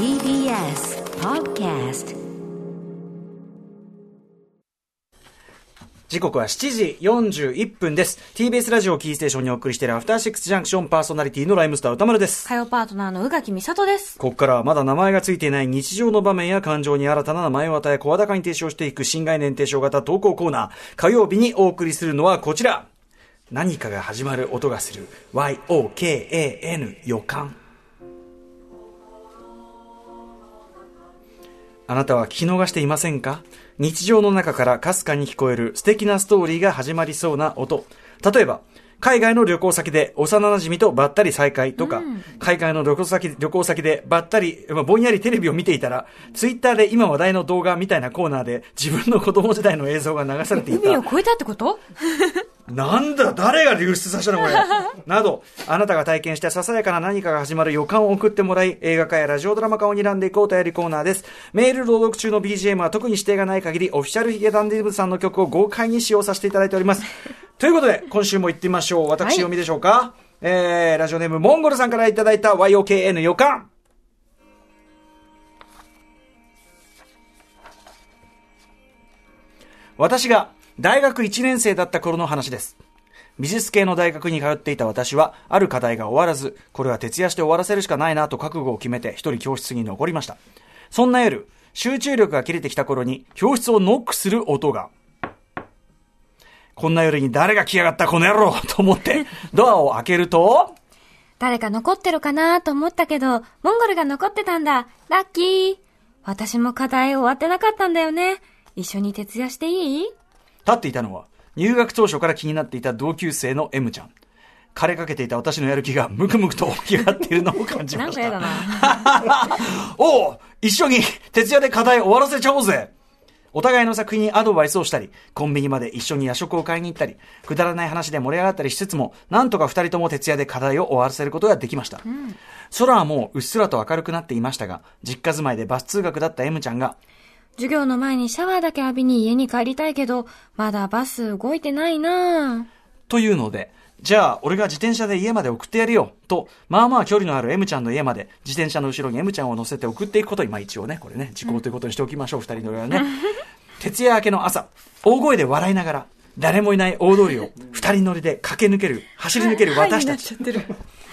TBS Podcast 時刻は7時41分です。TBS ラジオキーステーションにお送りしているアフターシックスジャンクションパーソナリティのライムスター歌丸です。火曜パートナーの宇垣美里です。ここからはまだ名前がついていない日常の場面や感情に新たな名前を与え声高に提唱していく新概念提唱型投稿コーナー。火曜日にお送りするのはこちら。何かが始まる音がする。YOKAN 予感。あなたは聞き逃していませんか？日常の中からかすかに聞こえる素敵なストーリーが始まりそうな音。例えば、海外の旅行先で幼馴染とばったり再会とか、海外の旅行先旅行先でばったり、まあぼんやりテレビを見ていたら、ツイッターで今話題の動画みたいなコーナーで自分の子供時代の映像が流されていた海を。越えたってこと？なんだ誰が流出させたのこれ。など、あなたが体験したささやかな何かが始まる予感を送ってもらい、映画化やラジオドラマ化を睨んでいこうとやりコーナーです。メール朗読中の BGM は特に指定がない限り、オフィシャルヒゲダンディズムさんの曲を豪快に使用させていただいております。ということで、今週も行ってみましょう。私はい読みでしょうか、えー、ラジオネームモンゴルさんからいただいた YOKN 予感。私が大学1年生だった頃の話です。美術系の大学に通っていた私は、ある課題が終わらず、これは徹夜して終わらせるしかないなと覚悟を決めて、一人教室に残りました。そんな夜、集中力が切れてきた頃に、教室をノックする音が。こんな夜に誰が来やがったこの野郎と思って、ドアを開けると、誰か残ってるかなと思ったけど、モンゴルが残ってたんだ。ラッキー。私も課題終わってなかったんだよね。一緒に徹夜していい？立っていたのは、入学当初から気になっていた同級生の M ちゃん。枯れかけていた私のやる気がムクムクと起き上がっているのを感じました。なんかやだな。おう一緒に徹夜で課題終わらせちゃおうぜお互いの作品にアドバイスをしたり、コンビニまで一緒に夜食を買いに行ったり、くだらない話で盛り上がったりしつつも、なんとか二人とも徹夜で課題を終わらせることができました。空はもううっすらと明るくなっていましたが、実家住まいでバス通学だった M ちゃんが、授業の前にシャワーだけ浴びに家に帰りたいけど、まだバス動いてないなというので、じゃあ、俺が自転車で家まで送ってやるよ、と、まあまあ距離のある M ちゃんの家まで、自転車の後ろに M ちゃんを乗せて送っていくことに、まあ一応ね、これね、時効ということにしておきましょう、二、人の上はね。徹夜明けの朝、大声で笑いながら、誰もいない大通りを二人乗りで駆け抜ける、走り抜ける私たち。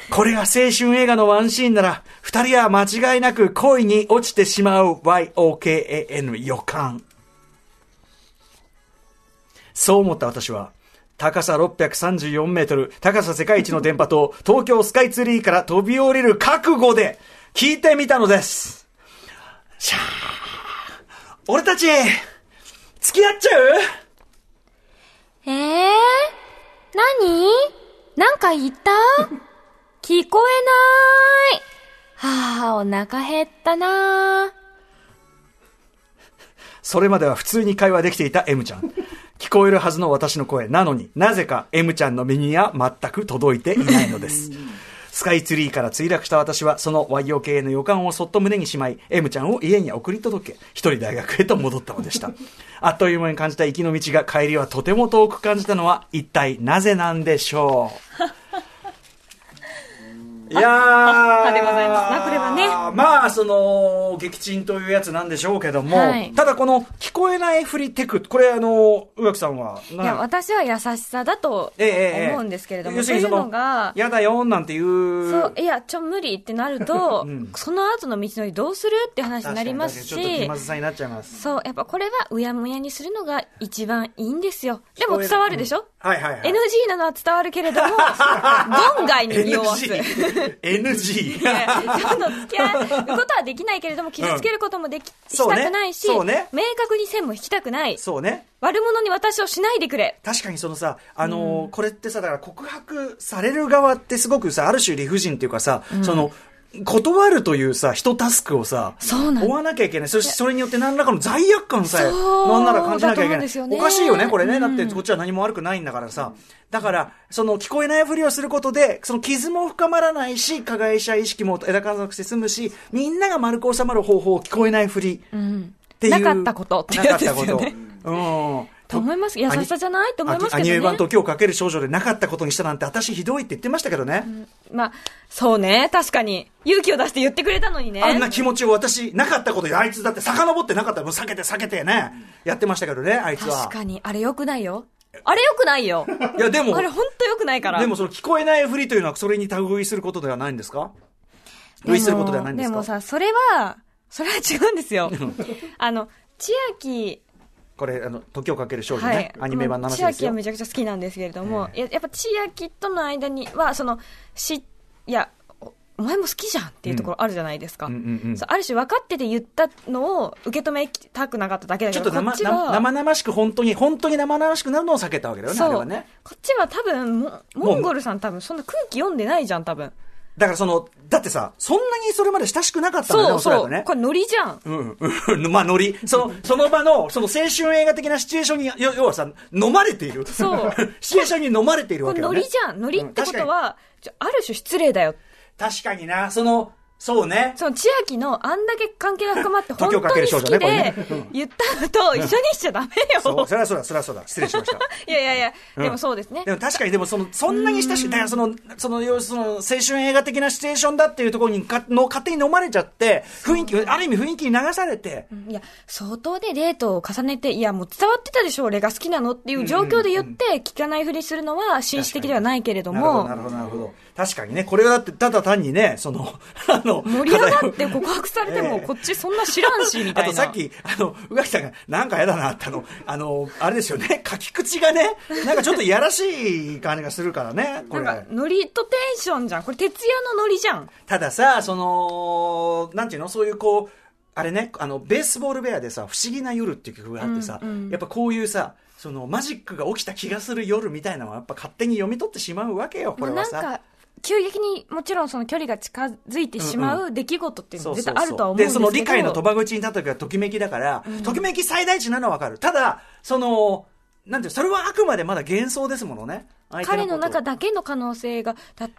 これが青春映画のワンシーンなら、二人は間違いなく恋に落ちてしまう YOKAN 予感。そう思った私は、高さ634メートル、高さ世界一の電波と東京スカイツリーから飛び降りる覚悟で聞いてみたのです。しゃー。俺たち、付き合っちゃう？ええー、何？なんか言った？聞こえない。はあ、お腹減ったなそれまでは普通に会話できていた M ちゃん。聞こえるはずの私の声なのになぜか M ちゃんの耳には全く届いていないのです。スカイツリーから墜落した私は、その YOK の予感をそっと胸にしまい、M ちゃんを家に送り届け、一人大学へと戻ったのでした。あっという間に感じた行きの道が帰りはとても遠く感じたのは、一体なぜなんでしょう？いやー。でございますなこれはねまあ、その、撃沈というやつなんでしょうけども、はいただこの、聞こえないふりテク、これあの、宇垣さんは、いや、私は優しさだとええええ思うんですけれども、要するにそのそういうのが、やだよ、なんていう。そう、いや、ちょ、無理ってなると、うんその後の道のりどうするって話になります確かに確かにちょっと気しま、ずさになっちゃいます。そう、やっぱこれはうやむやにするのが一番いいんですよ。でも伝わるでしょ、はいはいはい。NG なのは伝わるけれども、論外に匂わす。NG。ちょっと付き合うことはできないけれども、傷つけることもでき、したくないし、そうね明確に線も引きたくない。そうね。悪者に私をしないでくれ。確かにそのさ、あのーこれってさ、だから告白される側ってすごくさ、ある種理不尽っていうかさ、その、断るというさ、一タスクをさ、追わなきゃいけない。そしてそれによって何らかの罪悪感さえ、なんなら感じなきゃいけない。うんですよねおかしいよね、これね。うんだってこっちは何も悪くないんだからさ。だから、その聞こえないふりをすることで、その傷も深まらないし、加害者意識も枝かなくて済むし、みんなが丸く収まる方法、聞こえないふり。うん。っていう。なかったことってやつですよねなかったこと。うん。と思います。優しさじゃないと思いますけどね。アニメ版時をかける少女でなかったことにしたなんて、私ひどいって言ってましたけどね。まあ、そうね、確かに。勇気を出して言ってくれたのにね。あんな気持ちを私、なかったことで、あいつだって遡ってなかったら、もう避けて避けてね、やってましたけどね、あいつは。確かに。あれ良くないよ。あれ良くないよ。いや、でもあ、れ本当良くないから。でもその聞こえないふりというのは、それに類することではないんですか？類することではないんですか？でもさ、それは、それは違うんですよ。あの、千秋、これ、あの、時をかける少女はいね、、アニメ版の話千ですよ。秋はめちゃくちゃ好きなんですけれども、ややっぱ千秋との間には、その、し、いや、おお前も好きじゃんっていうところあるじゃないですか。うんうんうんそうある種分かってて言ったのを受け止めたくなかっただけだけど、ちょっと生生々しく本当に、本当に生々しくなるのを避けたわけだよね、あれそう、はね。こっちは多分モ、モンゴルさん多分そんな空気読んでないじゃん、多分。だからその、だってさ、そんなにそれまで親しくなかったんだよね、そうそう、おそらくねこ。れノリじゃん。うん、うん、まあ、ノリ。その、その場の、その青春映画的なシチュエーションに、要要はさ、飲まれている。そう シチュエーションに飲まれているこれわけだよね。ノリじゃん。ノリってことは、ちょある種失礼だよ。確かにな、その、そうね。その千秋のあんだけ関係が深まって本時をかける当に好きで言ったのと一緒にしちゃダメそう、よ。それはそうだ、それはそうだ。失礼しました。いやいやいや、うんでもそうですねで。も確かに、でもその、そんなに親しく、だからその、その、要するにその、青春映画的なシチュエーションだっていうところにか、の、勝手に飲まれちゃって、雰囲気、ある意味雰囲気に流されて、いや、相当でデートを重ねて、いや、もう伝わってたでしょ、俺が好きなのっていう状況で言って、聞かないふりするのは紳士的ではないけれどもな、るほど、なるほど。確かにね、これはだって、ただ単にね、その、あ の、盛り上がって告白されても、ええこっちそんな知らんし、みたいな。あとさっき、あの、宇垣さんが、なんかやだなって、あの、あの、あれですよね、書き口がね、なんかちょっといやらしい感じがするからね、これ。なんか、ノリとテンションじゃん。これ、徹夜のノリじゃん。たださ、その、なんていうの、そういうこう、あれね、あの、ベースボールベアでさ、不思議な夜っていう曲があってさ、うんうんやっぱこういうさ、そのマジックが起きた気がする夜みたいなのはやっぱ勝手に読み取ってしまうわけよ、これはさ。なんか、急激にもちろんその距離が近づいてしまう出来事っていうのは絶対あるとは思うんですけど。その理解の賭場口に立った時はときめきだから、ときめき最大値なのはわかる。ただ、その、なんていう、それはあくまでまだ幻想ですものね。彼の中だけの可能性がね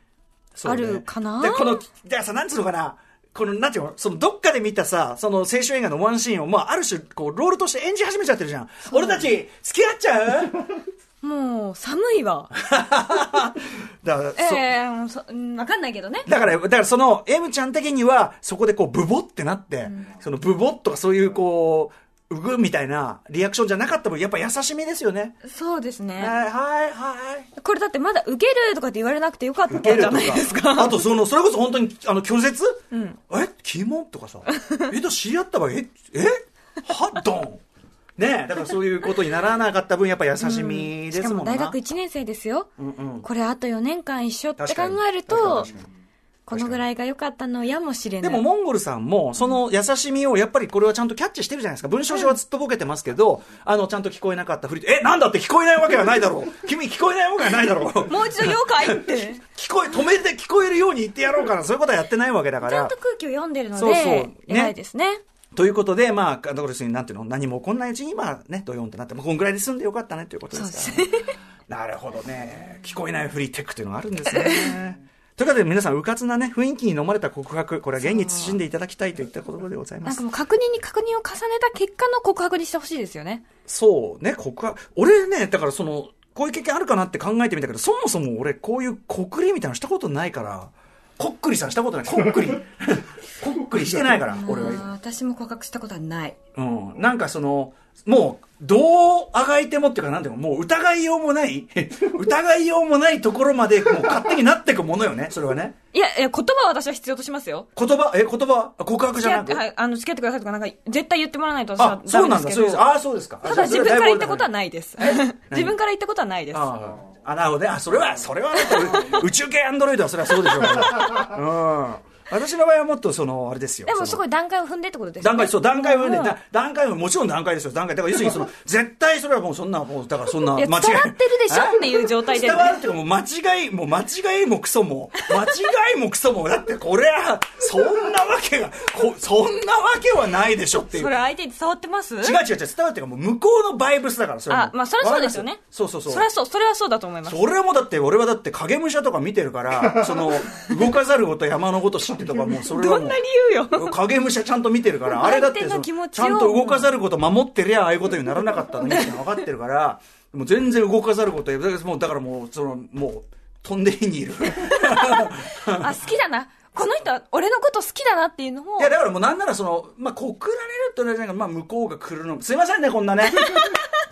あるかな？で、この、だからさ、なんつうのかな、この、なんていうの、その、どっかで見たさ、その、青春映画のワンシーンを、まあ、ある種、こう、ロールとして演じ始めちゃってるじゃん。俺たち、付き合っちゃう？もう寒いわ。だから、えそえもうそうんわかんないけどね。だから、だからその、M ちゃん的には、そこでこう、ブボってなって、その、ブボとかそういう、こう、うぐみたいなリアクションじゃなかった分、やっぱ優しみですよね。そうですね。はい、はい、はい。これだってまだ受けるとかって言われなくてよかったじゃないですか。あと、その、それこそ本当に、あの、拒絶？んえ？キモ？とかさ。え、と知り合った場合、え、え？ねえ、だからそういうことにならなかった分、やっぱ優しみしですもんな。かも大学1年生ですよ。うんうん。これあと4年間一緒って考えるとこのぐらいが良かったのやもしれない。でも、モンゴルさんも、その優しみを、やっぱりこれはちゃんとキャッチしてるじゃないですか。文章上はずっとボケてますけど、あの、ちゃんと聞こえなかったふりえ、なんだって聞こえないわけはないだろう。君聞こえないわけはないだろう。もう一度言おうかいって。聞こえ、止めて聞こえるように言ってやろうかな。そういうことはやってないわけだからちゃんと。空気を読んでるのそうそうでね、偉いですね。ということで、まあ、だからになんていうの、何も起こんないうちに、まあね、ドヨンとなって、まあ、こんぐらいで済んでよかったねということですから、ね。なるほどね。聞こえないフリーテックというのがあるんですね。ということで皆さん、うかつなね、雰囲気に飲まれた告白、これは現に慎んでいただきたいといったことでございますなんか。もう確認に確認を重ねた結果の告白にしてほしいですよね。そうね、告白。俺ね、だからその、こういう経験あるかなって考えてみたけど、そもそも俺、こういう告りみたいなのしたことないから、こっくりさんしたことない。こっくり。こっくりしてないから、俺は。私も告白したことはない。うん。なんかその、もう、どうあがいてもっていうか、なんていうの、もう疑いようもない、疑いようもないところまで、もう勝手になっていくものよね、それはね。いや、いや言葉は私は必要としますよ。言葉、え、言葉、告白じゃなく？はい、あの、付き合ってくださいとか、なんか、絶対言ってもらわないと私はあ、そうなんだ、ダメですけど。そうです。ああ、そうですか。ただ自分から言ったことはない。です。自分から言ったことはないです。ああ、あなるほどね。あ、それは、それは、宇宙系アンドロイドはそれはそうでしょうから。うん。私の場合はもっと、その、あれですよ。でもすごい段階を踏んでってことですよね。段階、そう、段階を踏んで、もうだ段階はもちろん段階ですよ、段階。だから要するにその、絶対それはもうそんな、もう、だからそんな、間違い。伝わってるでしょっていう状態で伝わるっていうかもう間違い、もう間違いもクソも、間違いもクソも、だってこれは、そんなわけが、こそんなわけはないでしょっていう。それ相手に伝わってます？違う違う違う、伝わるっていうかもう向こうのバイブスだから、それあ、まあ、それはそうですよね。そうそうそう。それはそう、それはそうだと思います。それもだって、俺はだって影武者とか見てるから、その、動かざること山のこと知っってとかもうそれはもうどんな理由よ。影武者ちゃんと見てるから、あれだってちゃんと動かざること守ってりゃああいうことにならなかったのにって分かってるから、もう全然動かざることもうだからもう、その、もう、飛んで火にいる。あ、好きだな。この人は俺のこと好きだなっていうのをいや、だからもうなんならその、まあ、告られるってのはなんか、まあ、向こうが来るの、すいませんね、こんなね。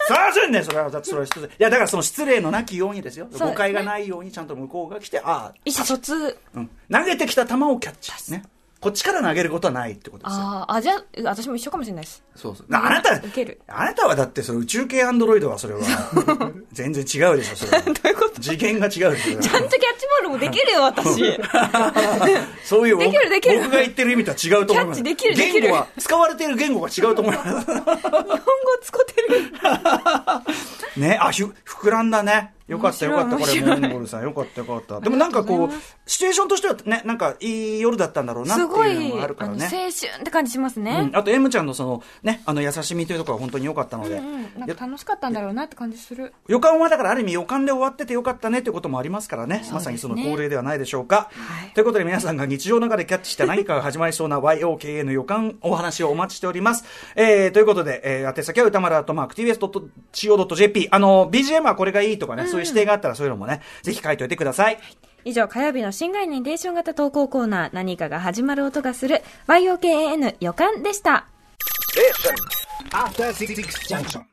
すいませんね、それは、だってそれは失礼。いや、だからその失礼のなきようにですよ。誤解がないようにちゃんと向こうが来て、あ意思疎通。あ、うん。投げてきた球をキャッチ。ね。こっちから投げることはないってことですよ。あーあ、じゃあ、私も一緒かもしれないです。そうそう。あなた、受けるあなたはだってその宇宙系アンドロイドはそれは、全然違うでしょ、それは。どういうこと？次元が違うでしょ。ちゃんとキャッチボールもできるよ、私。そういうできるできる僕が言ってる意味とは違うと思います。キャッチできるできる言語は、使われている言語が違うと思います。日本語使ってる。ね、あ、ひゅ膨らんだね。よかったよかった、これ、モンゴルさん。よかったよかった。でもなんかこう、シチュエーションとしてはね、なんかいい夜だったんだろうなっていうのい、もあるからね。青春って感じしますね。うん、あと M ちゃんのそのねあの優しみというところは本当に良かったので、うん、なん。いやか楽しかったんだろうなって感じする。予感はだからある意味予感で終わっててよかったねってこともありますからね。まさにその恒例ではないでしょうか、はい。ということで皆さんが日常の中でキャッチした何かが始まりそうな YOKA の予感お話をお待ちしております、えー、ということで、えー、宛先は歌丸アットマーク TBS.CO.JP あの BGM はこれがいいとかね、そういう指定があったらそういうのもねぜひ書いておいてください以上、火曜日の新概念テーション型投稿コーナー、何かが始まる音がする、YOKAN 予感でした。Junction.